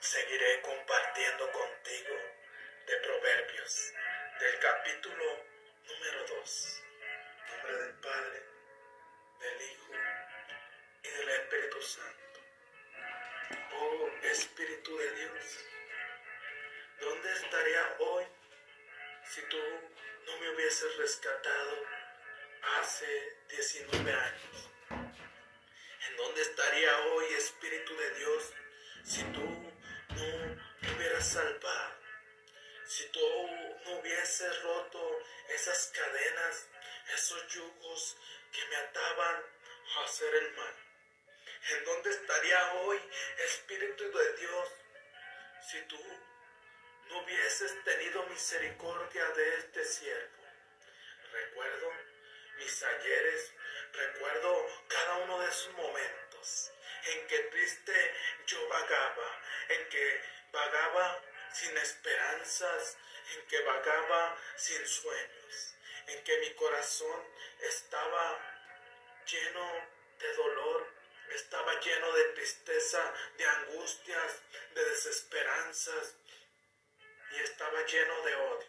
seguiré compartiendo contigo de Proverbios, del capítulo número 2. nombre del Padre, del Hijo y del Espíritu Santo. Oh Espíritu de Dios, ¿dónde estaría hoy si tú no me hubieses rescatado hace 19 años? ¿En dónde estaría hoy, Espíritu de Dios, si tú me hubieras salvado? Si tú no hubieses roto esas cadenas, esos yugos que me ataban a hacer el mal. ¿En dónde estaría hoy, Espíritu de Dios, si tú no hubieses tenido misericordia de este siervo? Recuerdo mis ayeres, recuerdo cada uno de esos momentos en que triste yo vagaba, en que vagaba sin esperanzas, en que vagaba sin sueños, en que mi corazón estaba lleno de dolor, estaba lleno de tristeza, de angustias, de desesperanzas y estaba lleno de odio.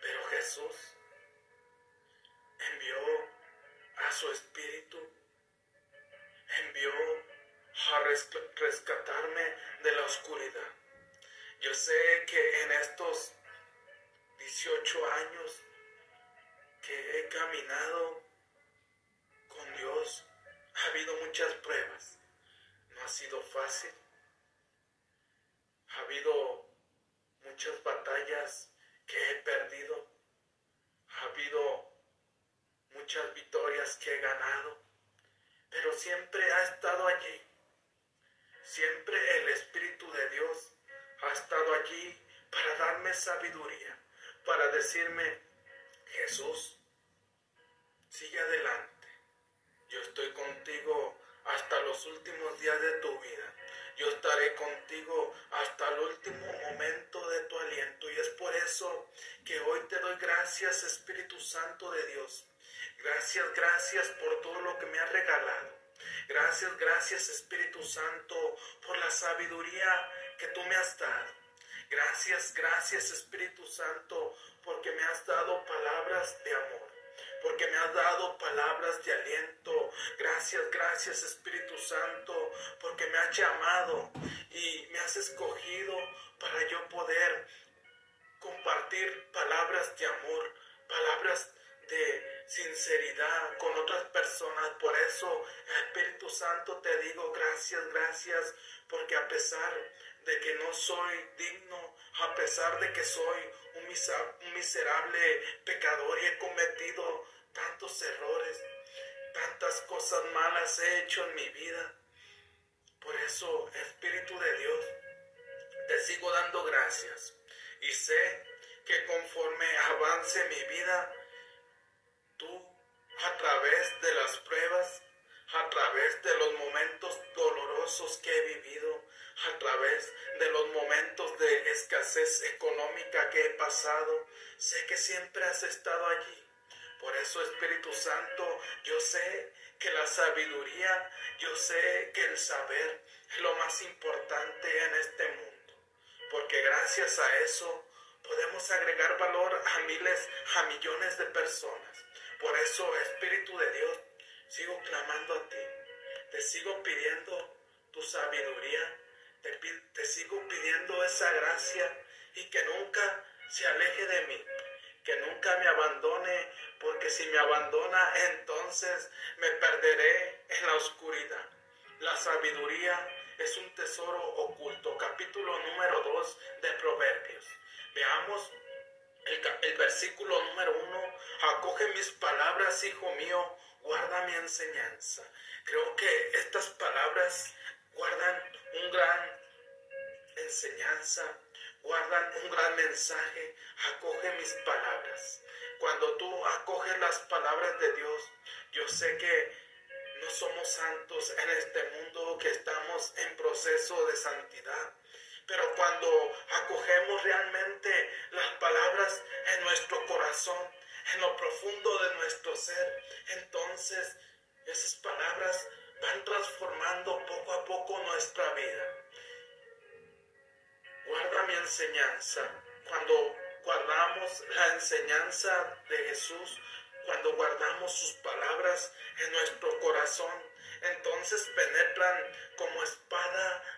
Pero Jesús envió a su espíritu, envió a rescatarme de la oscuridad. Yo sé que en estos 18 años que he caminado con Dios, ha habido muchas pruebas. No ha sido fácil. Ha habido muchas batallas que he perdido. Ha habido muchas victorias que he ganado. Pero siempre ha estado allí. Siempre el Espíritu de Dios ha estado allí para darme sabiduría, para decirme, Jesús, sigue adelante. Yo estoy contigo hasta los últimos días de tu vida. Yo estaré contigo hasta el último momento de tu aliento. Y es por eso que hoy te doy gracias, Espíritu Santo de Dios. Gracias, gracias por todo lo que me has regalado. Gracias, gracias Espíritu Santo por la sabiduría que tú me has dado. Gracias, gracias Espíritu Santo porque me has dado palabras de amor, porque me has dado palabras de aliento. Gracias, gracias Espíritu Santo porque me has llamado y me has escogido para yo poder compartir palabras de amor, palabras de sinceridad con otras personas. Por eso, Espíritu Santo, te digo gracias, gracias, porque a pesar de que no soy digno, a pesar de que soy un, miserable pecador y he cometido tantos errores, tantas cosas malas he hecho en mi vida. Por eso, Espíritu de Dios, te sigo dando gracias y sé que conforme avance mi vida, a través de las pruebas, a través de los momentos dolorosos que he vivido, a través de los momentos de escasez económica que he pasado, sé que siempre has estado allí. Por eso, Espíritu Santo, yo sé que la sabiduría, yo sé que el saber es lo más importante en este mundo. Porque gracias a eso podemos agregar valor a miles, a millones de personas. Por eso, Espíritu de Dios, sigo clamando a ti. Te sigo pidiendo tu sabiduría. Te, sigo pidiendo esa gracia y que nunca se aleje de mí. Que nunca me abandone, porque si me abandona, entonces me perderé en la oscuridad. La sabiduría es un tesoro oculto. Capítulo número 2 de Proverbios. Veamos el, versículo número uno, acoge mis palabras, hijo mío, guarda mi enseñanza. Creo que estas palabras guardan un gran enseñanza, guardan un gran mensaje. Acoge mis palabras. Cuando tú acoges las palabras de Dios, yo sé que no somos santos en este mundo, que estamos en proceso de santidad. Pero cuando acogemos realmente las palabras en nuestro corazón, en lo profundo de nuestro ser, entonces esas palabras van transformando poco a poco nuestra vida. enseñanza. Cuando guardamos la enseñanza de Jesús, cuando guardamos sus palabras en nuestro corazón, entonces penetran como espada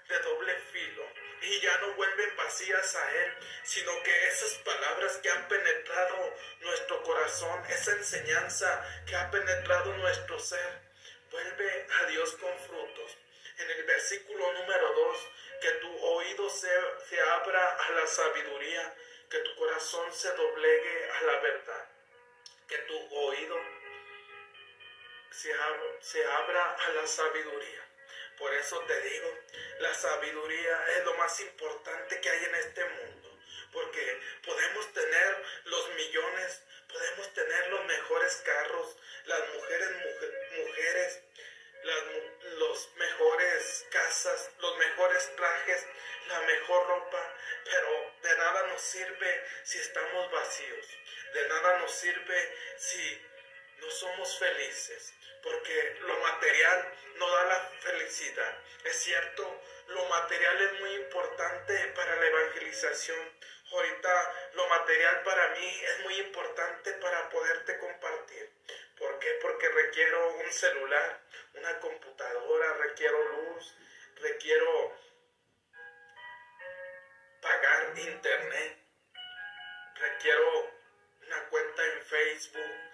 y ya no vuelven vacías a Él, sino que esas palabras que han penetrado nuestro corazón, esa enseñanza que ha penetrado nuestro ser, vuelve a Dios con frutos. En el versículo número 2, que tu oído se, se abra a la sabiduría, que tu corazón se doblegue a la verdad, que tu oído se, se abra a la sabiduría. Por eso te digo, la sabiduría es lo más importante que hay en este mundo. Porque podemos tener los millones, podemos tener los mejores carros, las mujeres, mujeres, las los mejores casas, los mejores trajes, la mejor ropa, pero de nada nos sirve si estamos vacíos, de nada nos sirve si no somos felices, porque lo material no da la felicidad. Es cierto, lo material es muy importante para la evangelización. Ahorita lo material para mí es muy importante para poderte compartir. ¿Por qué? Porque requiero un celular, una computadora, requiero luz, requiero pagar internet, requiero una cuenta en Facebook,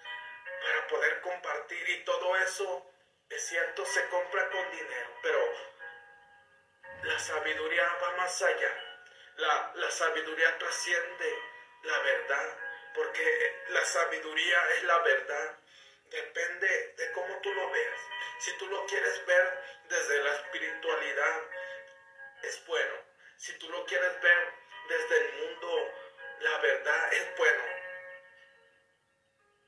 para poder compartir y todo eso, es cierto, se compra con dinero, pero la sabiduría va más allá. La, la sabiduría trasciende la verdad, porque la sabiduría es la verdad. Depende de cómo tú lo veas. Si tú lo quieres ver desde la espiritualidad, es bueno. Si tú lo quieres ver desde el mundo, la verdad es bueno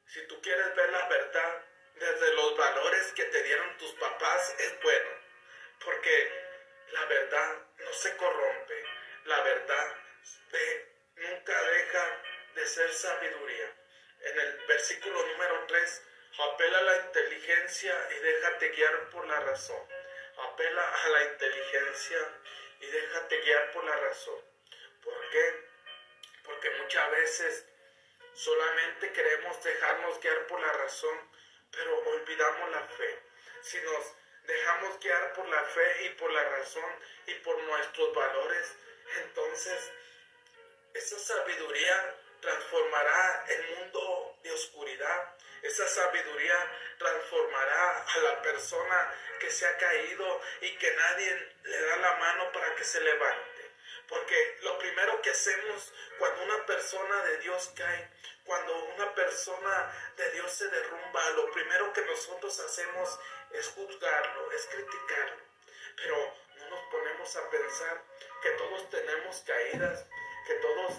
si tú quieres ver la verdad desde los valores que te dieron tus papás, es bueno. Porque la verdad no se corrompe. La verdad nunca deja de ser sabiduría. En el versículo número 3, apela a la inteligencia y déjate guiar por la razón. Apela a la inteligencia y déjate guiar por la razón. ¿Por qué? Porque muchas veces Solamente queremos dejarnos guiar por la razón, pero olvidamos la fe. Si nos dejamos guiar por la fe y por la razón y por nuestros valores, entonces esa sabiduría transformará el mundo de oscuridad. Esa sabiduría transformará a la persona que se ha caído y que nadie le da la mano para que se levante. Porque lo primero que hacemos cuando una persona de Dios cae, cuando una persona de Dios se derrumba, lo primero que nosotros hacemos es juzgarlo, es criticarlo. Pero no nos ponemos a pensar que todos tenemos caídas, que todos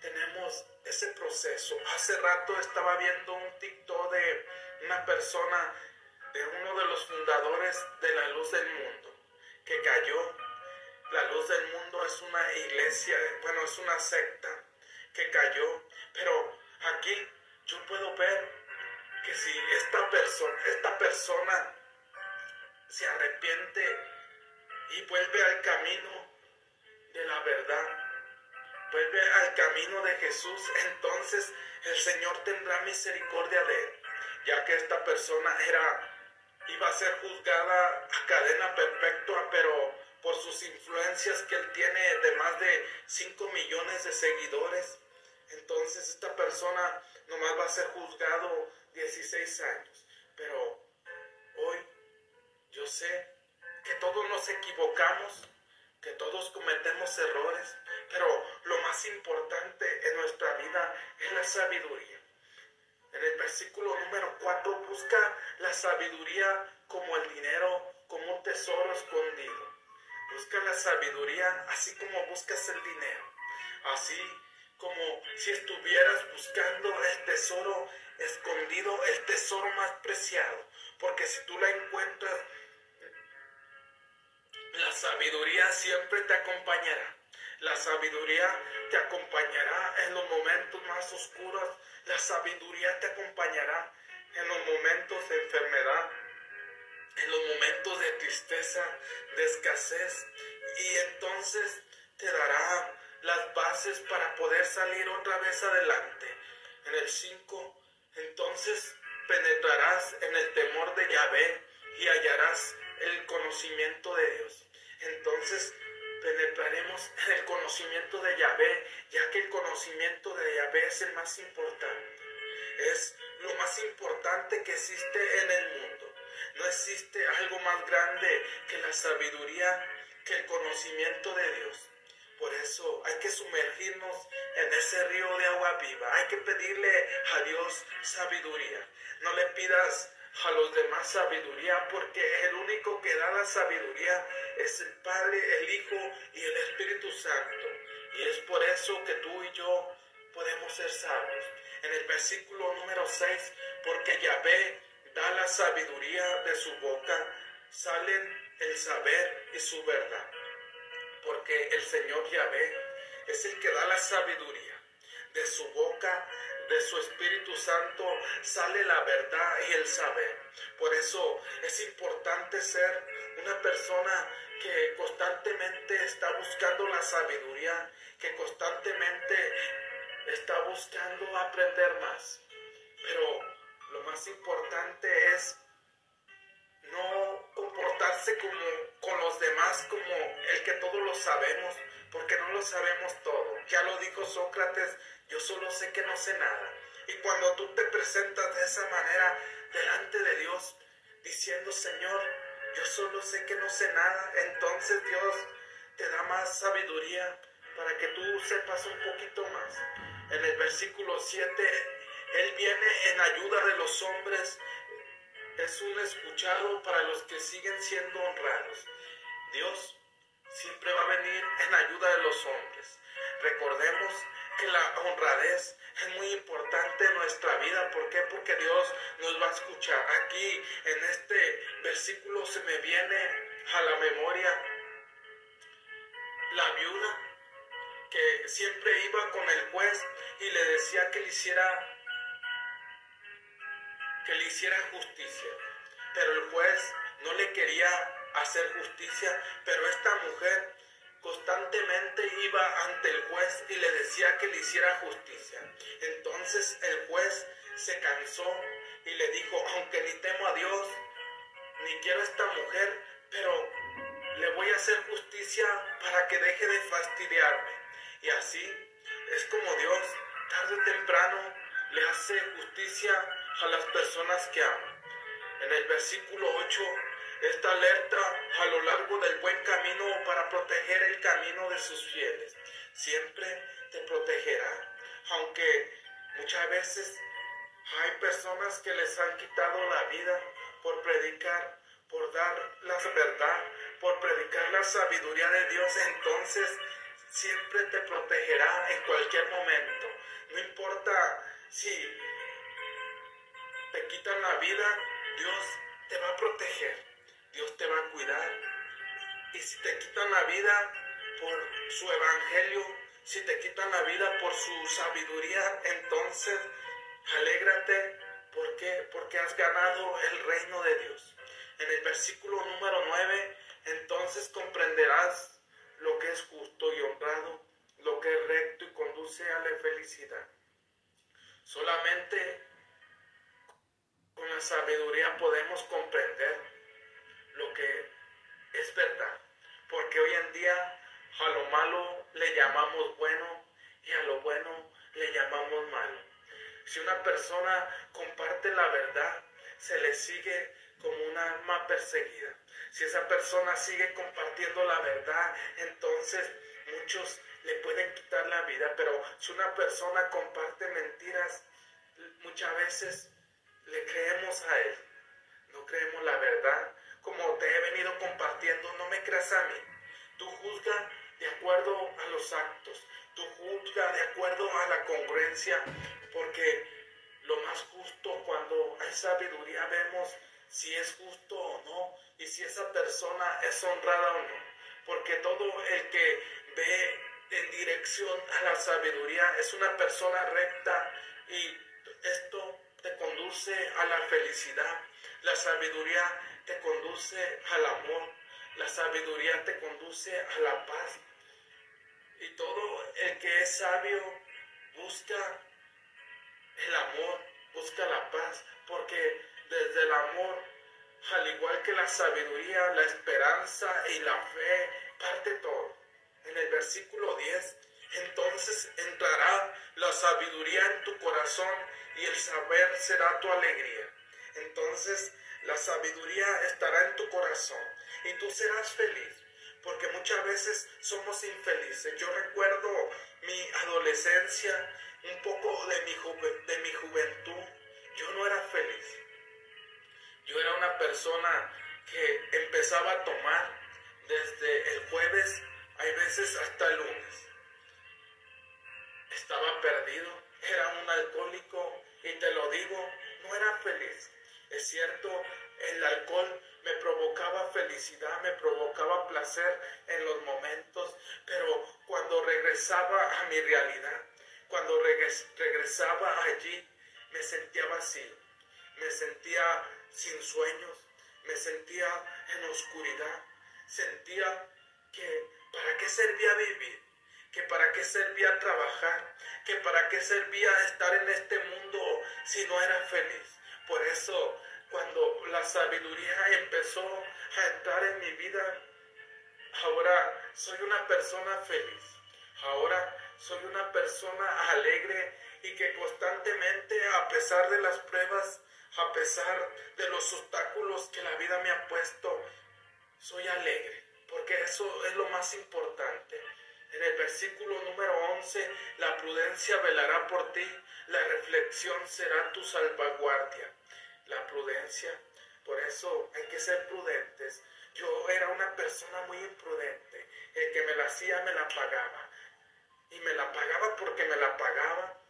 tenemos ese proceso. Hace rato estaba viendo un TikTok de una persona, de uno de los fundadores de la luz del mundo, que cayó la luz del mundo es una iglesia, bueno, es una secta que cayó, pero aquí yo puedo ver que si esta persona, esta persona se arrepiente y vuelve al camino de la verdad, vuelve al camino de Jesús, entonces el Señor tendrá misericordia de él, ya que esta persona era iba a ser juzgada a cadena perpetua, pero por sus influencias que él tiene de más de 5 millones de seguidores. Entonces esta persona nomás va a ser juzgado 16 años. Pero hoy yo sé que todos nos equivocamos, que todos cometemos errores, pero lo más importante en nuestra vida es la sabiduría. En el versículo número 4 busca la sabiduría como el dinero, como un tesoro escondido. Busca la sabiduría así como buscas el dinero. Así como si estuvieras buscando el tesoro escondido, el tesoro más preciado. Porque si tú la encuentras, la sabiduría siempre te acompañará. La sabiduría te acompañará en los momentos más oscuros. La sabiduría te acompañará en los momentos de enfermedad en los momentos de tristeza, de escasez, y entonces te dará las bases para poder salir otra vez adelante. En el 5, entonces penetrarás en el temor de Yahvé y hallarás el conocimiento de Dios. Entonces penetraremos en el conocimiento de Yahvé, ya que el conocimiento de Yahvé es el más importante. Es lo más importante que existe en el mundo. Existe algo más grande que la sabiduría, que el conocimiento de Dios. Por eso hay que sumergirnos en ese río de agua viva. Hay que pedirle a Dios sabiduría. No le pidas a los demás sabiduría porque el único que da la sabiduría es el Padre, el Hijo y el Espíritu Santo. Y es por eso que tú y yo podemos ser sabios. En el versículo número 6, porque Yahvé da la sabiduría de su boca, salen el saber y su verdad. Porque el Señor Yahvé es el que da la sabiduría. De su boca, de su Espíritu Santo, sale la verdad y el saber. Por eso es importante ser una persona que constantemente está buscando la sabiduría, que constantemente está buscando aprender más. Pero lo más importante es no comportarse como con los demás como el que todos lo sabemos, porque no lo sabemos todo. Ya lo dijo Sócrates, yo solo sé que no sé nada. Y cuando tú te presentas de esa manera delante de Dios, diciendo, Señor, yo solo sé que no sé nada, entonces Dios te da más sabiduría para que tú sepas un poquito más. En el versículo 7, Él viene en ayuda de los hombres es un escuchado para los que siguen siendo honrados. Dios siempre va a venir en ayuda de los hombres. Recordemos que la honradez es muy importante en nuestra vida. ¿Por qué? Porque Dios nos va a escuchar. Aquí en este versículo se me viene a la memoria la viuda que siempre iba con el juez y le decía que le hiciera que le hiciera justicia. Pero el juez no le quería hacer justicia, pero esta mujer constantemente iba ante el juez y le decía que le hiciera justicia. Entonces el juez se cansó y le dijo, aunque ni temo a Dios, ni quiero a esta mujer, pero le voy a hacer justicia para que deje de fastidiarme. Y así es como Dios, tarde o temprano, le hace justicia a las personas que aman. En el versículo 8 está alerta a lo largo del buen camino para proteger el camino de sus fieles. Siempre te protegerá, aunque muchas veces hay personas que les han quitado la vida por predicar, por dar la verdad, por predicar la sabiduría de Dios, entonces siempre te protegerá en cualquier momento. No importa si te quitan la vida, Dios te va a proteger, Dios te va a cuidar. Y si te quitan la vida por su evangelio, si te quitan la vida por su sabiduría, entonces alégrate porque porque has ganado el reino de Dios. En el versículo número 9, entonces comprenderás lo que es justo y honrado, lo que es recto y conduce a la felicidad. Solamente con la sabiduría podemos comprender lo que es verdad. Porque hoy en día a lo malo le llamamos bueno y a lo bueno le llamamos malo. Si una persona comparte la verdad, se le sigue como un alma perseguida. Si esa persona sigue compartiendo la verdad, entonces muchos le pueden quitar la vida. Pero si una persona comparte mentiras, muchas veces le creemos a Él, no creemos la verdad. Como te he venido compartiendo, no me creas a mí. Tú juzga de acuerdo a los actos, tú juzga de acuerdo a la congruencia, porque lo más justo cuando hay sabiduría vemos si es justo o no y si esa persona es honrada o no. Porque todo el que ve en dirección a la sabiduría es una persona recta y esto te conduce a la felicidad. La sabiduría te conduce al amor. La sabiduría te conduce a la paz. Y todo el que es sabio busca el amor, busca la paz, porque desde el amor, al igual que la sabiduría, la esperanza y la fe, parte todo. En el versículo 10, entonces entrará la sabiduría en tu corazón y el saber será tu alegría. Entonces la sabiduría estará en tu corazón y tú serás feliz, porque muchas veces somos infelices. Yo recuerdo mi adolescencia, un poco de mi, juventud, yo no era feliz. Yo era una persona que empezaba a tomar desde el jueves, hay veces hasta el lunes. Estaba perdido, era un alcohólico y te lo digo, no era feliz. Es cierto, el alcohol me provocaba felicidad, me provocaba placer en los momentos, pero cuando regresaba a mi realidad, cuando regresaba allí, me sentía vacío, me sentía sin sueños, me sentía en oscuridad, sentía que para qué servía vivir, que para qué servía trabajar, que para qué servía estar en este mundo si no era feliz. Por eso, cuando la sabiduría empezó a entrar en mi vida, ahora soy una persona feliz. Ahora soy una persona alegre y que constantemente, a pesar de las pruebas, a pesar de los obstáculos que la vida me ha puesto, soy alegre, porque eso es lo más importante. En el versículo número 11, la prudencia velará por ti, la reflexión será tu salvaguardia. La prudencia, por eso hay que ser prudentes. Yo era una persona muy imprudente. El que me la hacía me la pagaba. Y me la pagaba porque me la pagaba.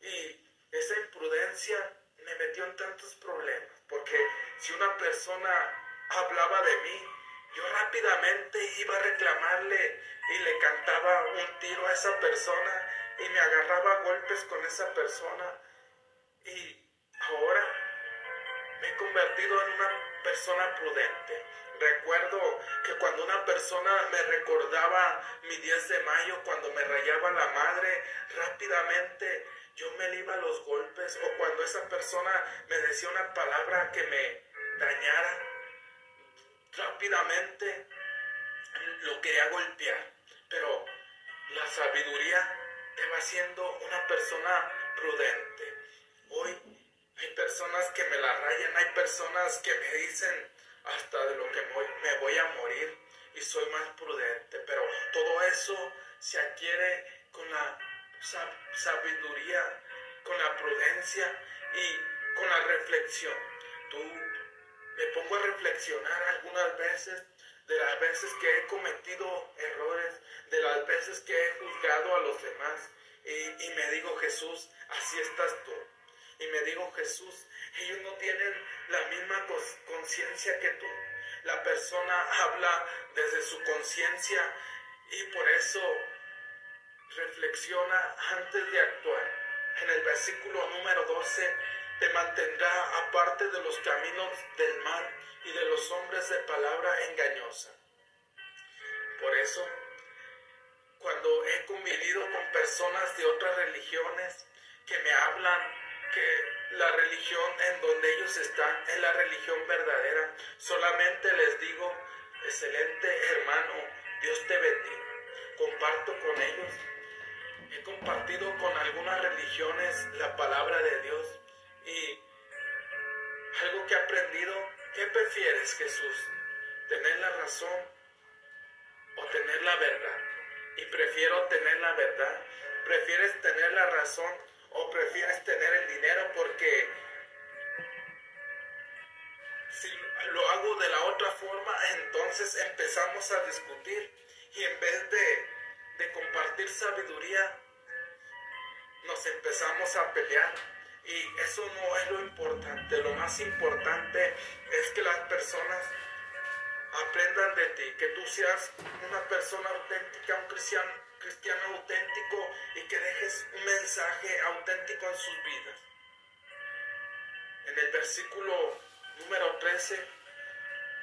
Y esa imprudencia me metió en tantos problemas. Porque si una persona hablaba de mí, yo rápidamente iba a reclamarle y le cantaba un tiro a esa persona y me agarraba a golpes con esa persona. Y ahora me he convertido en una persona prudente. Recuerdo que cuando una persona me recordaba mi 10 de mayo, cuando me rayaba la madre, rápidamente yo me a los golpes o cuando esa persona me decía una palabra que me dañara, rápidamente lo quería golpear. Pero la sabiduría te va haciendo una persona prudente. Hoy hay personas que me la rayan, hay personas que me dicen hasta de lo que me voy a morir y soy más prudente. Pero todo eso se adquiere con la sabiduría, con la prudencia y con la reflexión. Tú me pongo a reflexionar algunas veces de las veces que he cometido errores, de las veces que he juzgado a los demás. Y, me digo, Jesús, así estás tú. Y me digo, Jesús, ellos no tienen la misma conciencia que tú. La persona habla desde su conciencia y por eso reflexiona antes de actuar. En el versículo número 12 te mantendrá aparte de los caminos del mal y de los hombres de palabra engañosa. Por eso, cuando he convivido con personas de otras religiones que me hablan que la religión en donde ellos están es la religión verdadera, solamente les digo, excelente hermano, Dios te bendiga. Comparto con ellos. He compartido con algunas religiones la palabra de Dios y algo que he aprendido, ¿qué prefieres Jesús? ¿Tener la razón o tener la verdad? Y prefiero tener la verdad. ¿Prefieres tener la razón o prefieres tener el dinero? Porque si lo hago de la otra forma, entonces empezamos a discutir y en vez de, de compartir sabiduría, nos empezamos a pelear y eso no es lo importante. Lo más importante es que las personas aprendan de ti, que tú seas una persona auténtica, un cristiano, cristiano auténtico y que dejes un mensaje auténtico en sus vidas. En el versículo número 13,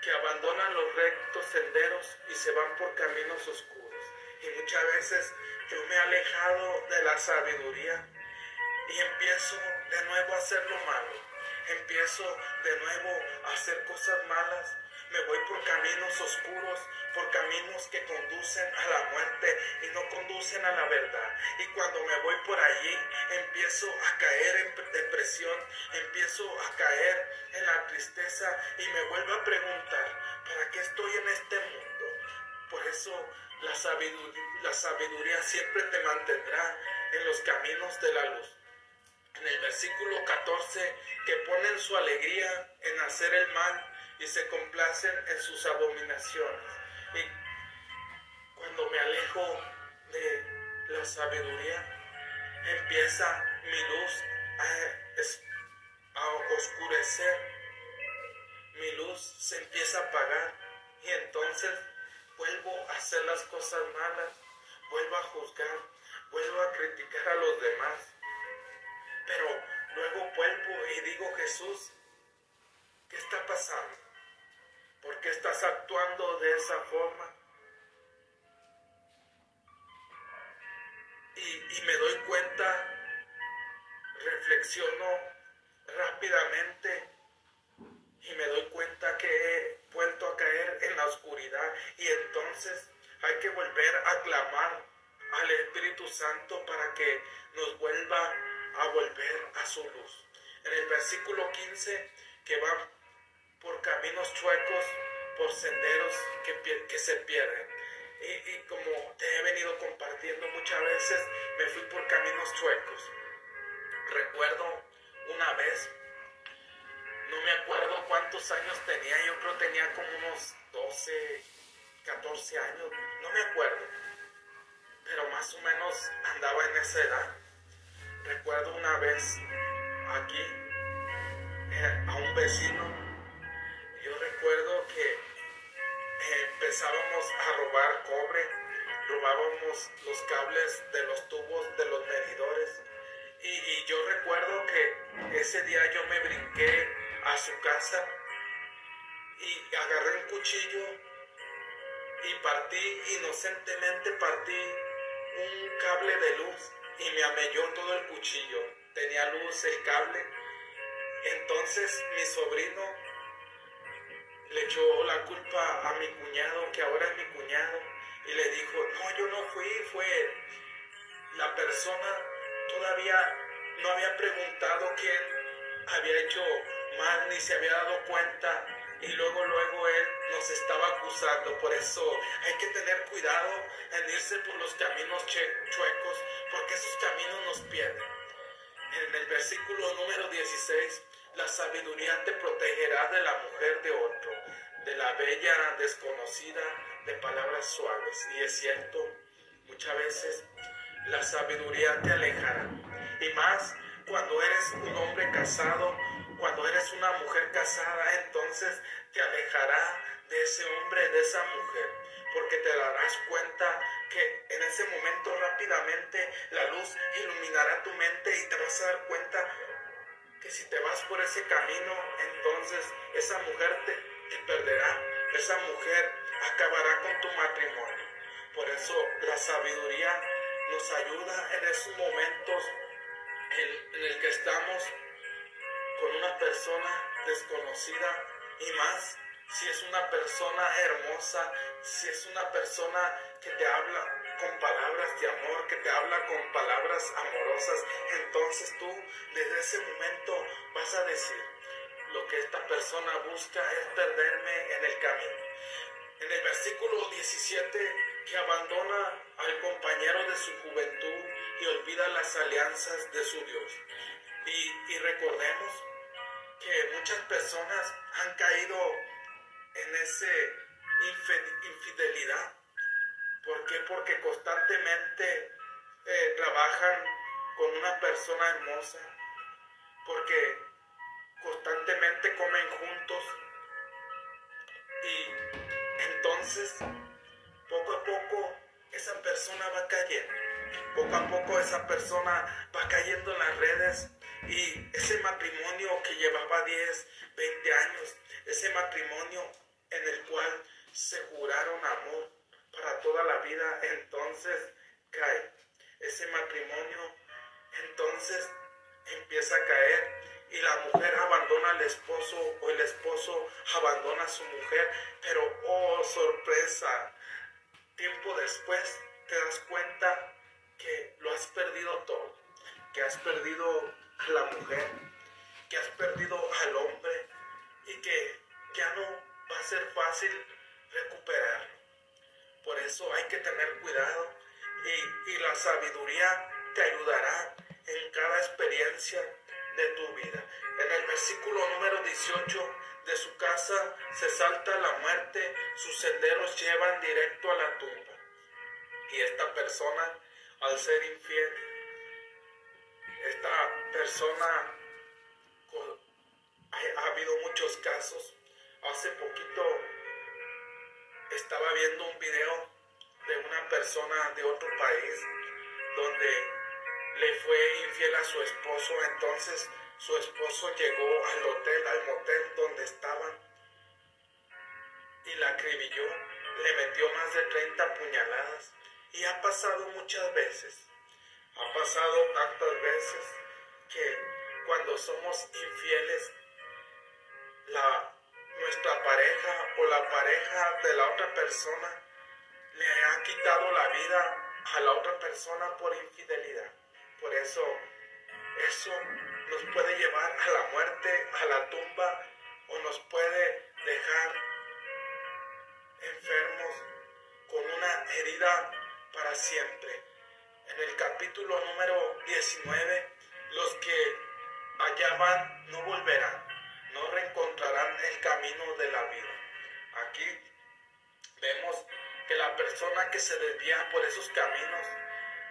que abandonan los rectos senderos y se van por caminos oscuros. Y muchas veces yo me he alejado de la sabiduría y empiezo de nuevo a hacer lo malo. Empiezo de nuevo a hacer cosas malas. Me voy por caminos oscuros, por caminos que conducen a la muerte y no conducen a la verdad. Y cuando me voy por allí, empiezo a caer en depresión, empiezo a caer en la tristeza y me vuelvo a preguntar, ¿para qué estoy en este mundo? Por eso la sabiduría, la sabiduría siempre te mantendrá en los caminos de la luz. En el versículo 14, que ponen su alegría en hacer el mal y se complacen en sus abominaciones. Y cuando me alejo de la sabiduría, empieza mi luz a, oscurecer. Mi luz se empieza a apagar y entonces vuelvo a hacer las cosas malas, vuelvo a juzgar, vuelvo a criticar a los demás. Pero luego vuelvo y digo, Jesús, ¿qué está pasando? ¿Por qué estás actuando de esa forma? Y, me doy cuenta, reflexiono rápidamente y me doy cuenta que he vuelto a caer en la oscuridad y entonces hay que volver a clamar al Espíritu Santo para que nos vuelva a volver a su luz. En el versículo 15 que va por caminos chuecos, por senderos que, que se pierden. Y, y, como te he venido compartiendo muchas veces, me fui por caminos chuecos. Recuerdo una vez, no me acuerdo cuántos años tenía, yo creo tenía como unos 12, 14 años, no me acuerdo, pero más o menos andaba en esa edad. Recuerdo una vez aquí eh, a un vecino yo recuerdo que eh, empezábamos a robar cobre, robábamos los cables de los tubos de los medidores. Y, yo recuerdo que ese día yo me brinqué a su casa y agarré un cuchillo y partí, inocentemente partí un cable de luz y me amelló todo el cuchillo. Tenía luz el cable. Entonces mi sobrino le echó la culpa a mi cuñado, que ahora es mi cuñado, y le dijo, no, yo no fui, fue. La persona todavía no había preguntado quién había hecho mal, ni se había dado cuenta, y luego, luego él nos estaba acusando. Por eso hay que tener cuidado en irse por los caminos chuecos, porque esos caminos nos pierden. En el versículo número 16 la sabiduría te protegerá de la mujer de otro, de la bella desconocida de palabras suaves. Y es cierto, muchas veces la sabiduría te alejará. Y más cuando eres un hombre casado, cuando eres una mujer casada, entonces te alejará de ese hombre, de esa mujer, porque te darás cuenta que en ese momento rápidamente la luz iluminará tu mente y te vas a dar cuenta que si te vas por ese camino, entonces esa mujer te, perderá, esa mujer acabará con tu matrimonio. Por eso la sabiduría nos ayuda en esos momentos en, en el que estamos con una persona desconocida y más si es una persona hermosa, si es una persona que te habla con palabras de amor, que te habla con palabras amorosas, entonces tú desde ese momento vas a decir, lo que esta persona busca es perderme en el camino. En el versículo 17, que abandona al compañero de su juventud y olvida las alianzas de su Dios. Y, y recordemos que muchas personas han caído en esa infidelidad. ¿Por qué? Porque constantemente eh, trabajan con una persona hermosa, porque constantemente comen juntos. Y entonces poco a poco esa persona va cayendo, poco a poco esa persona va cayendo en las redes y ese matrimonio que llevaba 10, 20 años, ese matrimonio en el cual se juraron amor, para toda la vida, entonces cae. ese matrimonio entonces empieza a caer y la mujer abandona al esposo o el esposo abandona a su mujer, pero oh sorpresa, tiempo después te das cuenta que lo has perdido todo, que has perdido la mujer, que has perdido al hombre y que ya no va a ser fácil recuperarlo. Por eso hay que tener cuidado y, y la sabiduría te ayudará en cada experiencia de tu vida. En el versículo número 18 de su casa se salta la muerte, sus senderos llevan directo a la tumba. Y esta persona, al ser infiel, esta persona, ha, habido muchos casos. Hace poquito estaba viendo un video de una persona de otro país donde le fue infiel a su esposo, entonces su esposo llegó al hotel, al motel donde estaban y la acribilló, le metió más de 30 puñaladas. Y ha pasado muchas veces, ha pasado tantas veces que cuando somos infieles, la, nuestra pareja o la pareja de la otra persona le ha quitado la vida a la otra persona por infidelidad. Por eso, eso nos puede llevar a la muerte, a la tumba, o nos puede dejar enfermos con una herida para siempre. En el capítulo número 19, los que allá van no volverán, no reencontrarán el camino de la vida. Aquí vemos que la persona que se desvía por esos caminos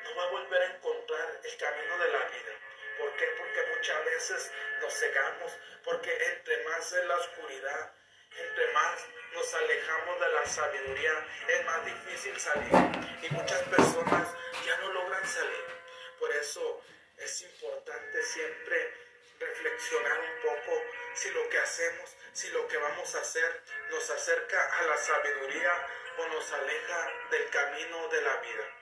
no va a volver a encontrar el camino de la vida. ¿Por qué? Porque muchas veces nos cegamos, porque entre más es la oscuridad, entre más nos alejamos de la sabiduría, es más difícil salir. Y muchas personas ya no logran salir. Por eso es importante siempre reflexionar un poco si lo que hacemos, si lo que vamos a hacer nos acerca a la sabiduría o nos aleja del camino de la vida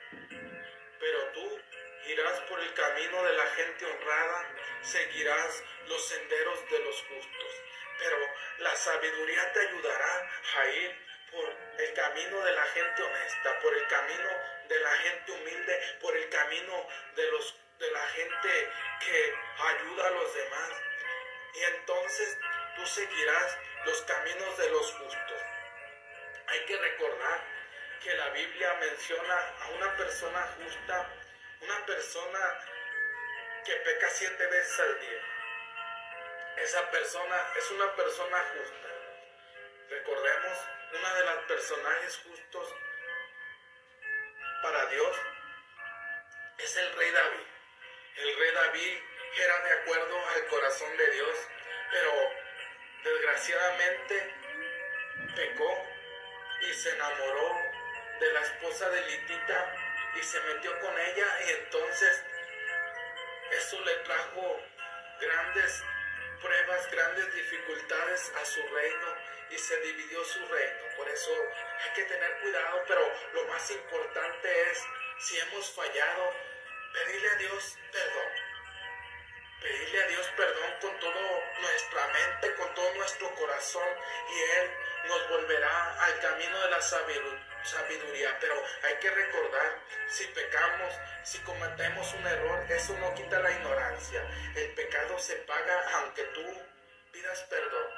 pero tú irás por el camino de la gente honrada, seguirás los senderos de los justos. Pero la sabiduría te ayudará a ir por el camino de la gente honesta, por el camino de la gente humilde, por el camino de, los, de la gente que ayuda a los demás. Y entonces tú seguirás los caminos de los justos. Hay que recordar que la Biblia menciona a una persona justa, una persona que peca siete veces al día. Esa persona es una persona justa. Recordemos, una de los personajes justos para Dios es el rey David. El rey David era de acuerdo al corazón de Dios, pero desgraciadamente pecó y se enamoró de la esposa de Litita y se metió con ella y entonces eso le trajo grandes pruebas, grandes dificultades a su reino y se dividió su reino. Por eso hay que tener cuidado, pero lo más importante es, si hemos fallado, pedirle a Dios perdón. Pedirle a Dios perdón con toda nuestra mente, con todo nuestro corazón y Él nos volverá al camino de la sabiduría sabiduría, pero hay que recordar, si pecamos, si cometemos un error, eso no quita la ignorancia. El pecado se paga aunque tú pidas perdón.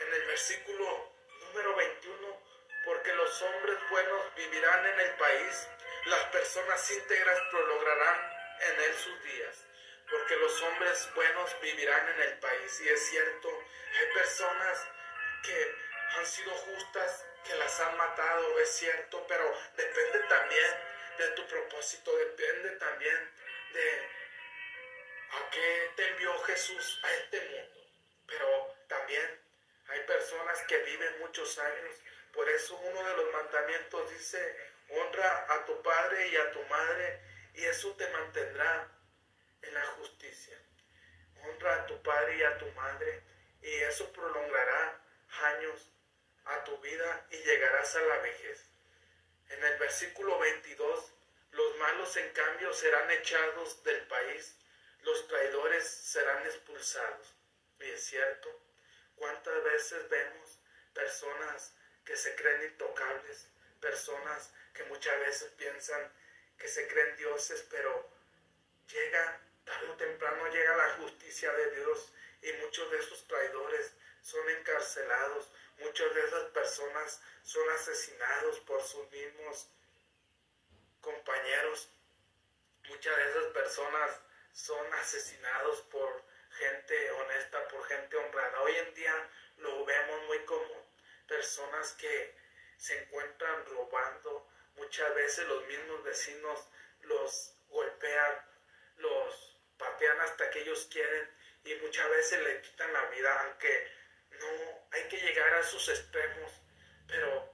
En el versículo número 21, porque los hombres buenos vivirán en el país, las personas íntegras prolongarán en él sus días. Porque los hombres buenos vivirán en el país. Y es cierto, hay personas que han sido justas que las han matado, es cierto, pero depende también de tu propósito, depende también de a qué te envió Jesús a este mundo. Pero también hay personas que viven muchos años, por eso uno de los mandamientos dice, honra a tu padre y a tu madre, y eso te mantendrá en la justicia. Honra a tu padre y a tu madre, y eso prolongará años tu vida y llegarás a la vejez. En el versículo 22, los malos, en cambio, serán echados del país, los traidores serán expulsados. Y es cierto, ¿cuántas veces vemos personas que se creen intocables, personas que muchas veces piensan que se creen dioses, pero llega, tarde o temprano llega la justicia de Dios y muchos de esos traidores son encarcelados, muchas de esas personas son asesinados por sus mismos compañeros, muchas de esas personas son asesinados por gente honesta, por gente honrada. Hoy en día lo vemos muy común, personas que se encuentran robando, muchas veces los mismos vecinos los golpean, los patean hasta que ellos quieren y muchas veces le quitan la vida, aunque no hay que llegar a sus extremos, pero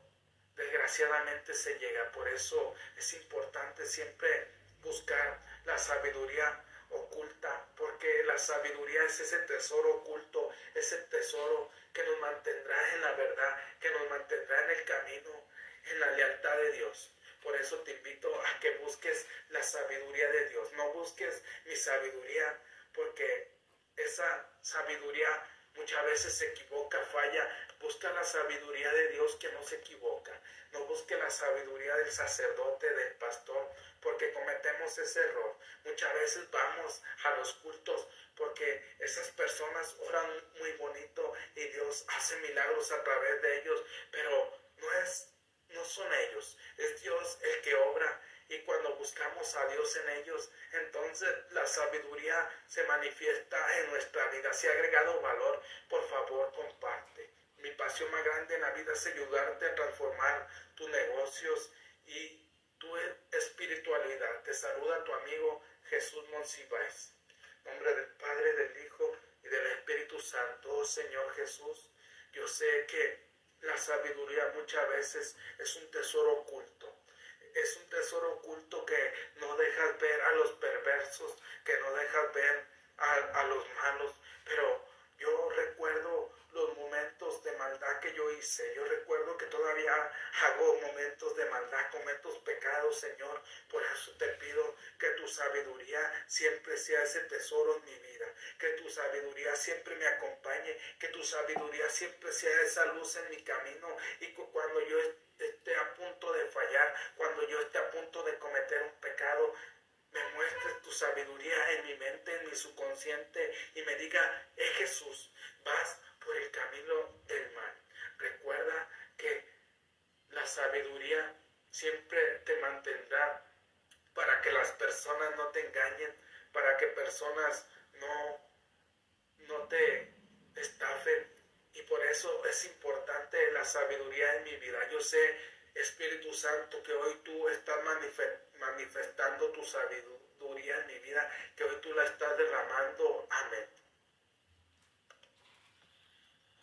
desgraciadamente se llega. Por eso es importante siempre buscar la sabiduría oculta, porque la sabiduría es ese tesoro oculto, ese tesoro que nos mantendrá en la verdad, que nos mantendrá en el camino, en la lealtad de Dios. Por eso te invito a que busques la sabiduría de Dios. No busques mi sabiduría, porque esa sabiduría muchas veces se equivoca, falla. Busca la sabiduría de Dios que no se equivoca. No busque la sabiduría del sacerdote, del pastor, porque cometemos ese error. Muchas veces vamos a los cultos porque esas personas oran muy bonito y Dios hace milagros a través de ellos, pero no es no son ellos, es Dios el que obra y cuando buscamos a Dios en ellos, entonces la sabiduría se manifiesta en nuestra vida. Si ha agregado valor, por favor comparte. Mi pasión más grande en la vida es ayudarte a transformar tus negocios y tu espiritualidad. Te saluda tu amigo Jesús Monsiváis. Nombre del Padre, del Hijo y del Espíritu Santo, oh Señor Jesús. Yo sé que la sabiduría muchas veces es un tesoro oculto es un tesoro oculto que no dejas ver a los perversos, que no dejas ver a, los malos. Pero yo recuerdo los momentos de maldad que yo hice. Yo recuerdo que todavía hago momentos de maldad, cometo pecados, Señor. Por eso te pido que tu sabiduría siempre sea ese tesoro en mi vida. Que tu sabiduría siempre me acompañe. Que tu sabiduría siempre sea esa luz en mi camino. Y cuando yo esté a punto de fallar, cuando esté a punto de cometer un pecado, me muestres tu sabiduría en mi mente, en mi subconsciente y me diga, es Jesús, vas por el camino del mal. Recuerda que la sabiduría siempre te mantendrá para que las personas no te engañen, para que personas no, no te estafen, y por eso es importante la sabiduría en mi vida. Yo sé, Espíritu Santo, que hoy tú estás manifestando tu sabiduría en mi vida, que hoy tú la estás derramando